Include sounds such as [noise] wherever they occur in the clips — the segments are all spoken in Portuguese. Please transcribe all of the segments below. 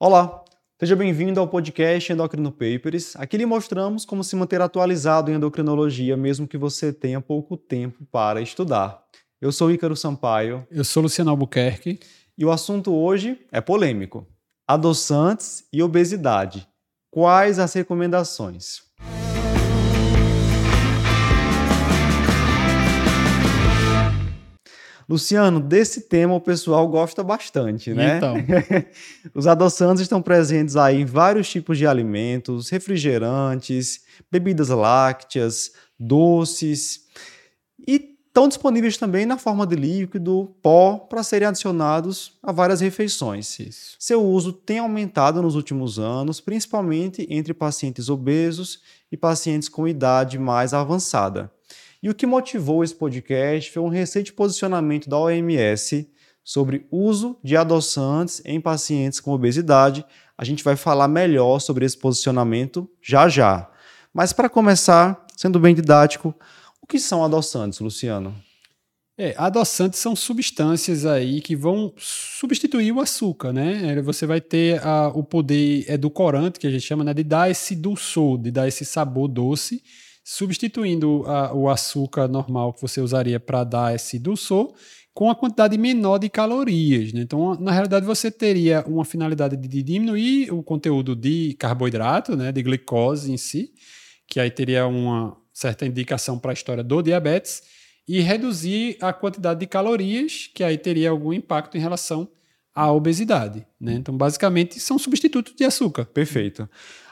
Olá, seja bem-vindo ao podcast Endocrino Papers. Aqui lhe mostramos como se manter atualizado em endocrinologia, mesmo que você tenha pouco tempo para estudar. Eu sou Ícaro Sampaio. Eu sou Luciano Albuquerque. E o assunto hoje é polêmico: adoçantes e obesidade. Quais as recomendações? Luciano, desse tema o pessoal gosta bastante, né? Então. [laughs] Os adoçantes estão presentes aí em vários tipos de alimentos, refrigerantes, bebidas lácteas, doces e estão disponíveis também na forma de líquido, pó, para serem adicionados a várias refeições. Isso. Seu uso tem aumentado nos últimos anos, principalmente entre pacientes obesos e pacientes com idade mais avançada. E o que motivou esse podcast foi um recente posicionamento da OMS sobre uso de adoçantes em pacientes com obesidade. A gente vai falar melhor sobre esse posicionamento já já. Mas para começar, sendo bem didático, o que são adoçantes, Luciano? É, adoçantes são substâncias aí que vão substituir o açúcar, né? Você vai ter a, o poder edulcorante, que a gente chama, né, de dar esse dulçor, de dar esse sabor doce substituindo a, o açúcar normal que você usaria para dar esse dulçor com a quantidade menor de calorias. Né? Então, na realidade, você teria uma finalidade de diminuir o conteúdo de carboidrato, né, de glicose em si, que aí teria uma certa indicação para a história do diabetes, e reduzir a quantidade de calorias, que aí teria algum impacto em relação à obesidade. Né? Então, basicamente, são substitutos de açúcar. Perfeito.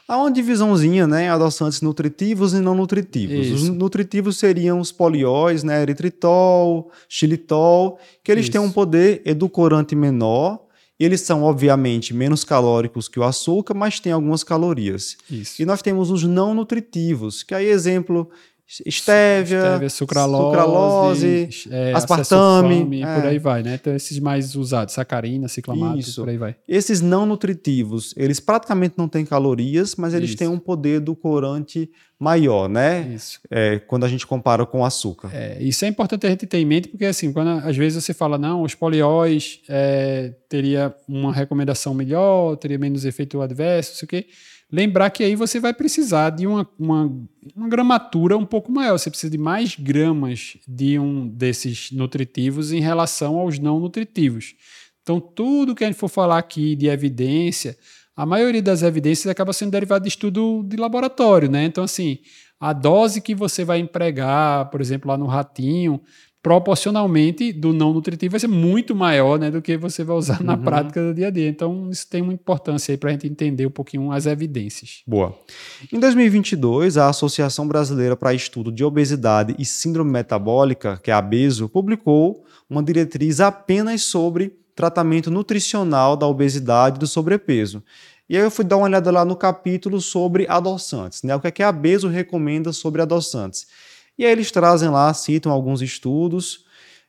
Há uma divisãozinha, né, adoçantes nutritivos e não nutritivos. Isso. Os nutritivos seriam os polióis, né, eritritol, xilitol, que eles Isso. têm um poder edulcorante menor, eles são, obviamente, menos calóricos que o açúcar, mas têm algumas calorias. Isso. E nós temos os não nutritivos, que aí, exemplo, estévia, estévia sucralose, sucralose é, aspartame, é. por aí vai, né? Então esses mais usados, sacarina, ciclamato, Isso. por aí vai. Esses não nutritivos, eles praticamente não têm calorias, mas eles Isso. têm um poder do corante maior, né? Isso. É, quando a gente compara com o açúcar. É, isso é importante a gente ter em mente, porque assim, quando às vezes você fala, não, os polióis é, teria uma recomendação melhor, teria menos efeito adverso, não sei o quê Lembrar que aí você vai precisar de uma, uma, uma gramatura um pouco maior. Você precisa de mais gramas de um desses nutritivos em relação aos não nutritivos. Então, tudo que a gente for falar aqui de evidência, a maioria das evidências acaba sendo derivada de estudo de laboratório, né? Então, assim, a dose que você vai empregar, por exemplo, lá no ratinho, proporcionalmente do não nutritivo vai ser muito maior né, do que você vai usar na uhum. prática do dia a dia. Então, isso tem muita importância aí para a gente entender um pouquinho as evidências. Boa. Em 2022, a Associação Brasileira para Estudo de Obesidade e Síndrome Metabólica, que é a ABESO, publicou uma diretriz apenas sobre tratamento nutricional da obesidade e do sobrepeso. E aí eu fui dar uma olhada lá no capítulo sobre adoçantes, né? O que, é que a ABESO recomenda sobre adoçantes. E aí eles trazem lá, citam alguns estudos.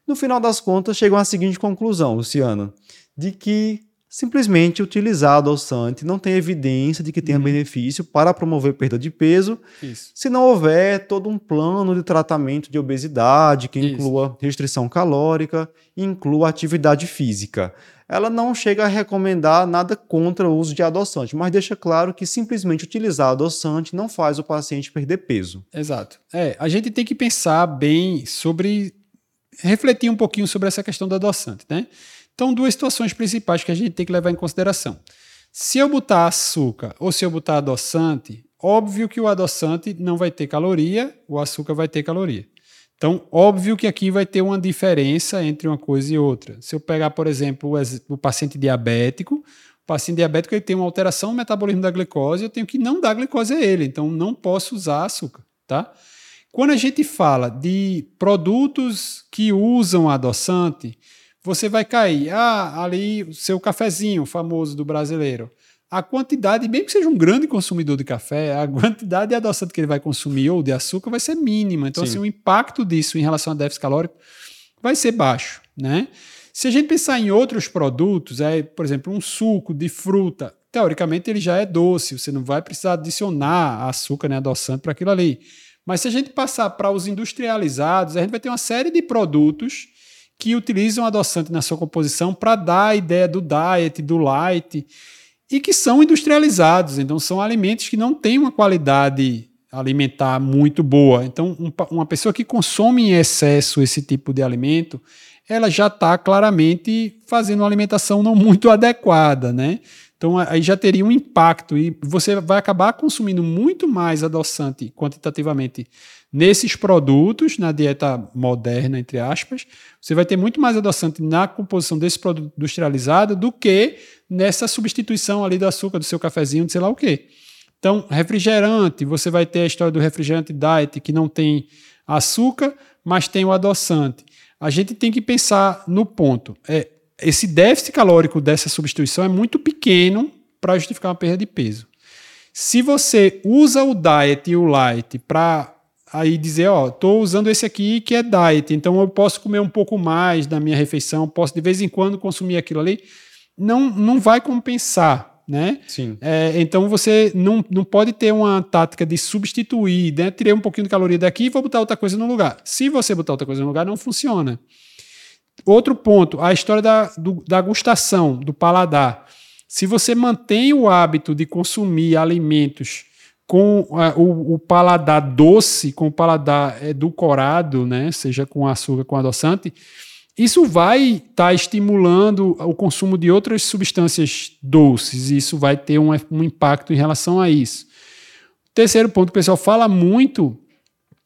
No final das contas, chegam à seguinte conclusão, Luciano, de que simplesmente utilizar adoçante não tem evidência de que tenha uhum. benefício para promover perda de peso, Isso. se não houver todo um plano de tratamento de obesidade que inclua Isso. restrição calórica e inclua atividade física ela não chega a recomendar nada contra o uso de adoçante, mas deixa claro que simplesmente utilizar adoçante não faz o paciente perder peso. Exato. É, a gente tem que pensar bem sobre refletir um pouquinho sobre essa questão do adoçante, né? Então, duas situações principais que a gente tem que levar em consideração. Se eu botar açúcar ou se eu botar adoçante, óbvio que o adoçante não vai ter caloria, o açúcar vai ter caloria. Então, óbvio que aqui vai ter uma diferença entre uma coisa e outra. Se eu pegar, por exemplo, o, paciente diabético, o paciente diabético ele tem uma alteração no metabolismo da glicose, eu tenho que não dar glicose a ele, então não posso usar açúcar, tá? Quando a gente fala de produtos que usam adoçante, você vai cair, ah, ali o seu cafezinho famoso do brasileiro a quantidade, mesmo que seja um grande consumidor de café, a quantidade de adoçante que ele vai consumir ou de açúcar vai ser mínima. Então, assim, o impacto disso em relação a déficit calórico vai ser baixo, né? Se a gente pensar em outros produtos, é, por exemplo, um suco de fruta, teoricamente ele já é doce, você não vai precisar adicionar açúcar, né, adoçante para aquilo ali. Mas se a gente passar para os industrializados, a gente vai ter uma série de produtos que utilizam adoçante na sua composição para dar a ideia do diet, do light, e que são industrializados. Então, são alimentos que não têm uma qualidade alimentar muito boa. Então, um, uma pessoa que consome em excesso esse tipo de alimento, ela já está claramente fazendo uma alimentação não muito [laughs] adequada, né? Então aí já teria um impacto e você vai acabar consumindo muito mais adoçante quantitativamente nesses produtos, na dieta moderna, entre aspas. Você vai ter muito mais adoçante na composição desse produto industrializado do que nessa substituição ali do açúcar do seu cafezinho, de sei lá o quê. Então, refrigerante, você vai ter a história do refrigerante diet que não tem açúcar, mas tem o adoçante. A gente tem que pensar no ponto. É, esse déficit calórico dessa substituição é muito pequeno para justificar uma perda de peso. Se você usa o diet e o light para aí dizer, ó, estou usando esse aqui que é diet, então eu posso comer um pouco mais da minha refeição, posso de vez em quando consumir aquilo ali, não, não vai compensar, né? Sim. É, então você não, não pode ter uma tática de substituir, né? Tirei um pouquinho de caloria daqui e vou botar outra coisa no lugar. Se você botar outra coisa no lugar, não funciona. Outro ponto, a história da, do, da gustação, do paladar. Se você mantém o hábito de consumir alimentos com uh, o, o, paladar doce, com o paladar edulcorado, né, seja com açúcar, com adoçante, isso vai estar tá estimulando o consumo de outras substâncias doces, e isso vai ter um, um impacto em relação a isso. Terceiro ponto, o pessoal fala muito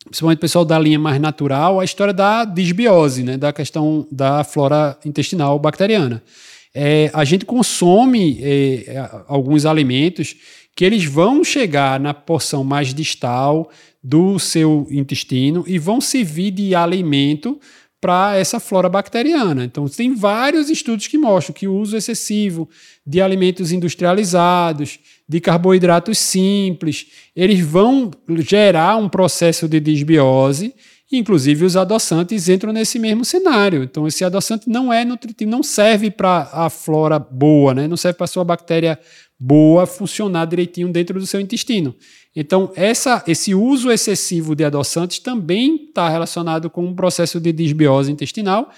principalmente o pessoal da linha mais natural, a história da disbiose, né, da questão da flora intestinal bacteriana. É, a gente consome é, alguns alimentos que eles vão chegar na porção mais distal do seu intestino e vão servir de alimento para essa flora bacteriana. Então, tem vários estudos que mostram que o uso excessivo de alimentos industrializados, de carboidratos simples, eles vão gerar um processo de disbiose, inclusive os adoçantes entram nesse mesmo cenário. Então, esse adoçante não é nutritivo, não serve para a flora boa, né? não serve para a sua bactéria boa funcionar direitinho dentro do seu intestino. Então, essa, esse uso excessivo de adoçantes também está relacionado com um processo de disbiose intestinal.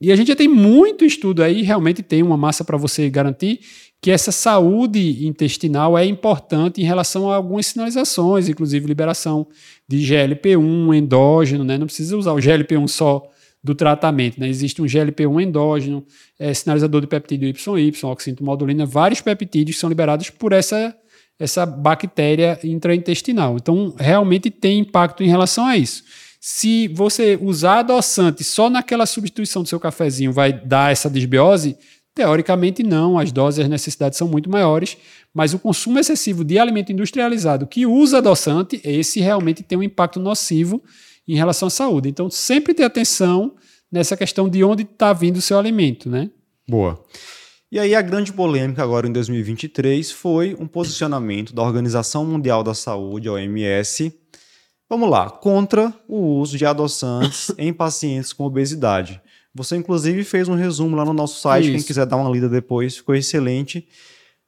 E a gente já tem muito estudo aí, realmente tem uma massa para você garantir que essa saúde intestinal é importante em relação a algumas sinalizações, inclusive liberação de GLP-1 endógeno, né? Não precisa usar o GLP-1 só do tratamento, né? Existe um GLP-1 endógeno, é, sinalizador de peptídeo YY, oxintomodulina, vários peptídeos são liberados por essa essa bactéria intraintestinal. Então, realmente tem impacto em relação a isso. Se você usar adoçante só naquela substituição do seu cafezinho vai dar essa desbiose, teoricamente não, as doses e as necessidades são muito maiores, mas o consumo excessivo de alimento industrializado que usa adoçante, esse realmente tem um impacto nocivo em relação à saúde. Então, sempre ter atenção nessa questão de onde está vindo o seu alimento, né? Boa. E aí a grande polêmica agora em 2023 foi um posicionamento da Organização Mundial da Saúde, OMS, vamos lá, contra o uso de adoçantes em pacientes com obesidade. Você inclusive fez um resumo lá no nosso site, Isso. quem quiser dar uma lida depois, ficou excelente.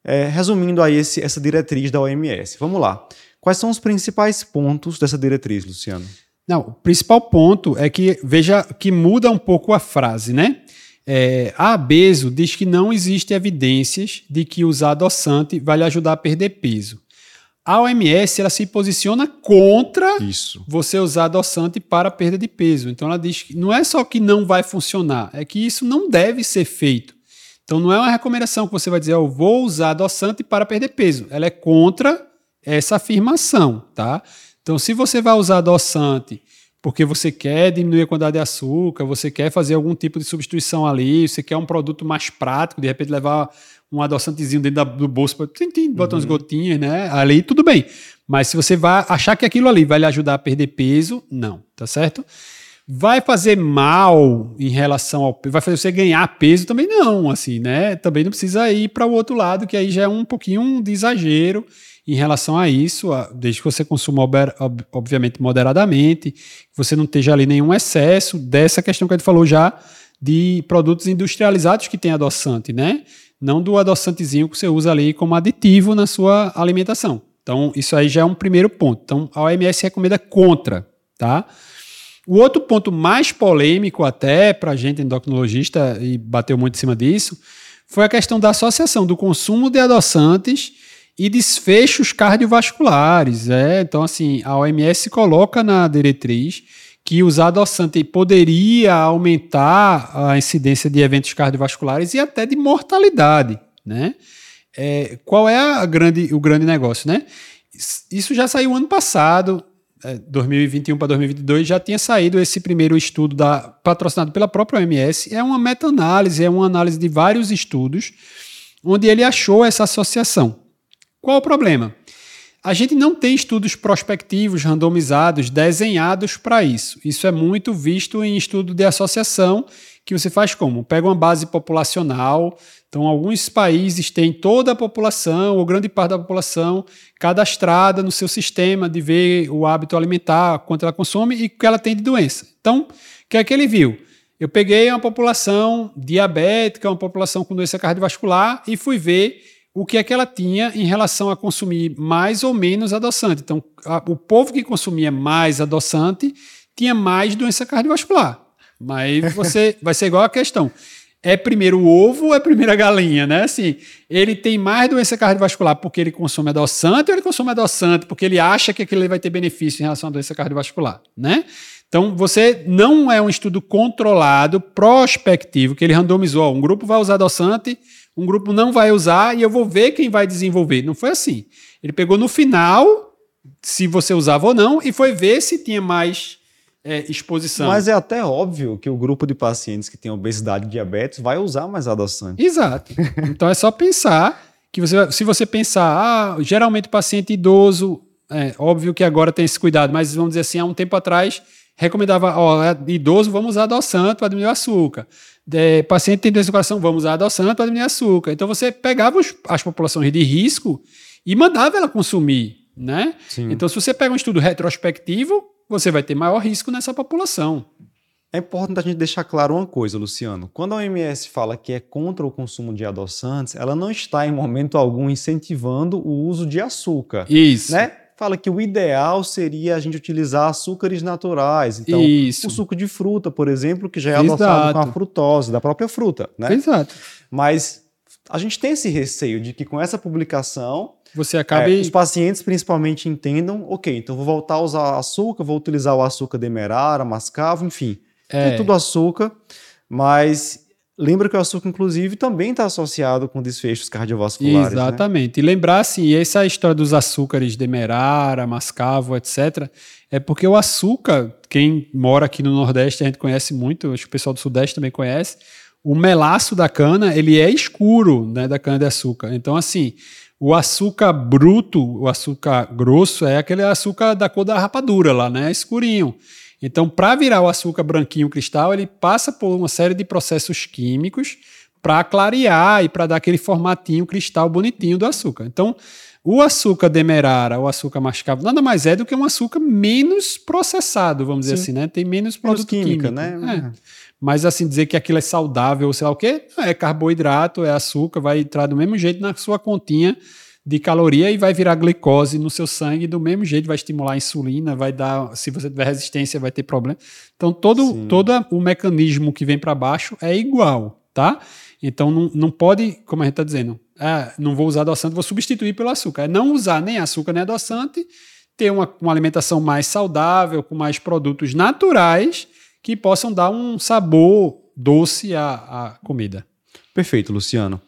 É, resumindo aí esse, essa diretriz da OMS. Vamos lá. Quais são os principais pontos dessa diretriz, Luciano? Não, o principal ponto é que, veja que muda um pouco a frase, né? É, a Abeso diz que não existe evidências de que usar adoçante vai lhe ajudar a perder peso. A OMS ela se posiciona contra isso. você usar adoçante para perda de peso. Então ela diz que não é só que não vai funcionar, é que isso não deve ser feito. Então não é uma recomendação que você vai dizer, eu vou usar adoçante para perder peso. Ela é contra essa afirmação, tá? Então se você vai usar adoçante porque você quer diminuir a quantidade de açúcar, você quer fazer algum tipo de substituição ali, você quer um produto mais prático, de repente levar um adoçantezinho dentro do bolso para botar uhum. umas gotinhas, né? Ali tudo bem. Mas se você vai achar que aquilo ali vai lhe ajudar a perder peso, não, tá certo? Vai fazer mal em relação ao vai fazer você ganhar peso também não, assim, né? Também não precisa ir para o outro lado, que aí já é um pouquinho de exagero em relação a isso, desde que você consuma, obviamente, moderadamente, que você não esteja ali nenhum excesso dessa questão que a gente falou já de produtos industrializados que tem adoçante, né? Não do adoçantezinho que você usa ali como aditivo na sua alimentação. Então, isso aí já é um primeiro ponto. Então, a OMS recomenda contra, tá? O outro ponto mais polêmico até para a gente endocrinologista, e bateu muito em cima disso, foi a questão da associação do consumo de adoçantes e desfechos cardiovasculares. É? Então, assim, a OMS coloca na diretriz que usar adoçante poderia aumentar a incidência de eventos cardiovasculares e até de mortalidade, né? É, qual é grande, o grande negócio, né? Isso já saiu ano passado, é, 2021 para 2022, já tinha saído esse primeiro estudo da, patrocinado pela própria OMS. É uma meta-análise, é uma análise de vários estudos, onde ele achou essa associação. Qual o problema? A gente não tem estudos prospectivos, randomizados, desenhados para isso. Isso é muito visto em estudo de associação, que você faz como? Pega uma base populacional. Então, alguns países têm toda a população, ou grande parte da população, cadastrada no seu sistema de ver o hábito alimentar, quanto ela consome e o que ela tem de doença. Então, o que é que ele viu? Eu peguei uma população diabética, uma população com doença cardiovascular e fui ver o que é que ela tinha em relação a consumir mais ou menos adoçante. Então, a, o povo que consumia mais adoçante tinha mais doença cardiovascular. Mas [laughs] você vai ser igual a questão. É primeiro o ovo ou é primeiro a galinha, né? Assim, ele tem mais doença cardiovascular porque ele consome adoçante ou ele consome adoçante porque ele acha que aquilo vai ter benefício em relação à doença cardiovascular, né? Então, você não é um estudo controlado, prospectivo, que ele randomizou. Um grupo vai usar adoçante, um grupo não vai usar e eu vou ver quem vai desenvolver. Não foi assim. Ele pegou no final, se você usava ou não, e foi ver se tinha mais é, exposição. Mas é até óbvio que o grupo de pacientes que tem obesidade e diabetes vai usar mais adoçante. Exato. Então é só pensar que você, se você pensar, ah, geralmente o paciente idoso, é óbvio que agora tem esse cuidado, mas vamos dizer assim, há um tempo atrás recomendava, ó, é idoso, vamos usar adoçante para diminuir o açúcar. De, paciente tem doença do coração, vamos usar adoçante para diminuir o açúcar. Então você pegava os, as populações de risco e mandava ela consumir, né? Sim. Então se você pega um estudo retrospectivo, você vai ter maior risco nessa população. É importante a gente deixar claro uma coisa, Luciano. Quando a OMS fala que é contra o consumo de adoçantes, ela não está em momento algum incentivando o uso de açúcar. Isso. Né? fala que o ideal seria a gente utilizar açúcares naturais. Então, Isso. o suco de fruta, por exemplo, que já é adoçado com a frutose da própria fruta, né? Exato. Mas a gente tem esse receio de que com essa publicação você acabe... É, os pacientes principalmente entendam, ok, então vou voltar a usar açúcar, vou utilizar o açúcar demerara, mascavo, enfim, é. tem tudo açúcar, mas Lembra que o açúcar, inclusive, também está associado com desfechos cardiovasculares. Né? Exatamente. Né? E lembrar, assim, essa história dos açúcares demerara, mascavo, etc., é porque o açúcar, quem mora aqui no Nordeste, a gente conhece muito, acho que o pessoal do Sudeste também conhece, o melaço da cana, ele é escuro, né, da cana-de-açúcar. Então, assim, o açúcar bruto, o açúcar grosso, é aquele açúcar da cor da rapadura lá, né, escurinho. Então, para virar o açúcar branquinho cristal, ele passa por uma série de processos químicos para clarear e para dar aquele formatinho cristal bonitinho do açúcar. Então, o açúcar demerara, o açúcar mascavo, nada mais é do que um açúcar menos processado, vamos dizer Sim. assim, né? Tem menos produto química, químico. né? É. Mas assim, dizer que aquilo é saudável, sei lá o quê, é carboidrato, é açúcar, vai entrar do mesmo jeito na sua continha de caloria e vai virar glicose no seu sangue do mesmo jeito, vai estimular a insulina, vai dar, se você tiver resistência, vai ter problema. Então todo, todo o mecanismo que vem para baixo é igual, tá? Então não, não pode, como a gente está dizendo, ah, não vou usar adoçante, vou substituir pelo açúcar. É não usar nem açúcar nem adoçante, ter uma, uma alimentação mais saudável, com mais produtos naturais que possam dar um sabor doce à, à comida. Perfeito, Luciano.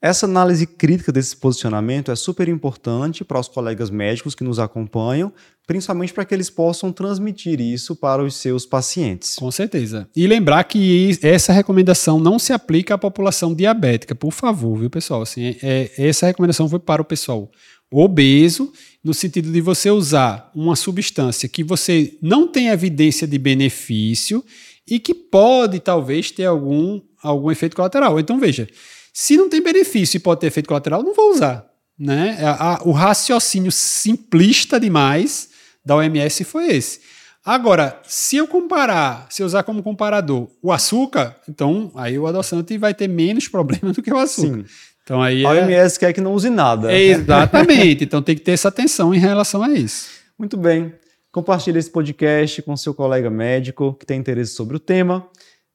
Essa análise crítica desse posicionamento é super importante para os colegas médicos que nos acompanham, principalmente para que eles possam transmitir isso para os seus pacientes. Com certeza. E lembrar que essa recomendação não se aplica à população diabética, por favor, viu, pessoal? Assim, é, essa recomendação foi para o pessoal obeso, no sentido de você usar uma substância que você não tem evidência de benefício e que pode talvez ter algum, algum efeito colateral. Então, veja. Se não tem benefício e pode ter efeito colateral, não vou usar. Né? A, a, o raciocínio simplista demais da OMS foi esse. Agora, se eu comparar, se eu usar como comparador o açúcar, então aí o adoçante vai ter menos [laughs] problema do que o açúcar. Sim. Então aí a OMS é... quer que não use nada. exatamente. então tem que ter essa atenção em relação a isso. Muito bem. Compartilhe esse podcast com seu colega médico que tem interesse sobre o tema.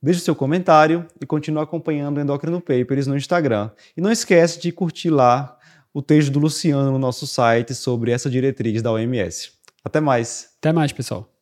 Deixe seu comentário e continue acompanhando o Endocrino Papers no Instagram. E não esquece de curtir lá o texto do Luciano no nosso site sobre essa diretriz da OMS. Até mais. Até mais, pessoal.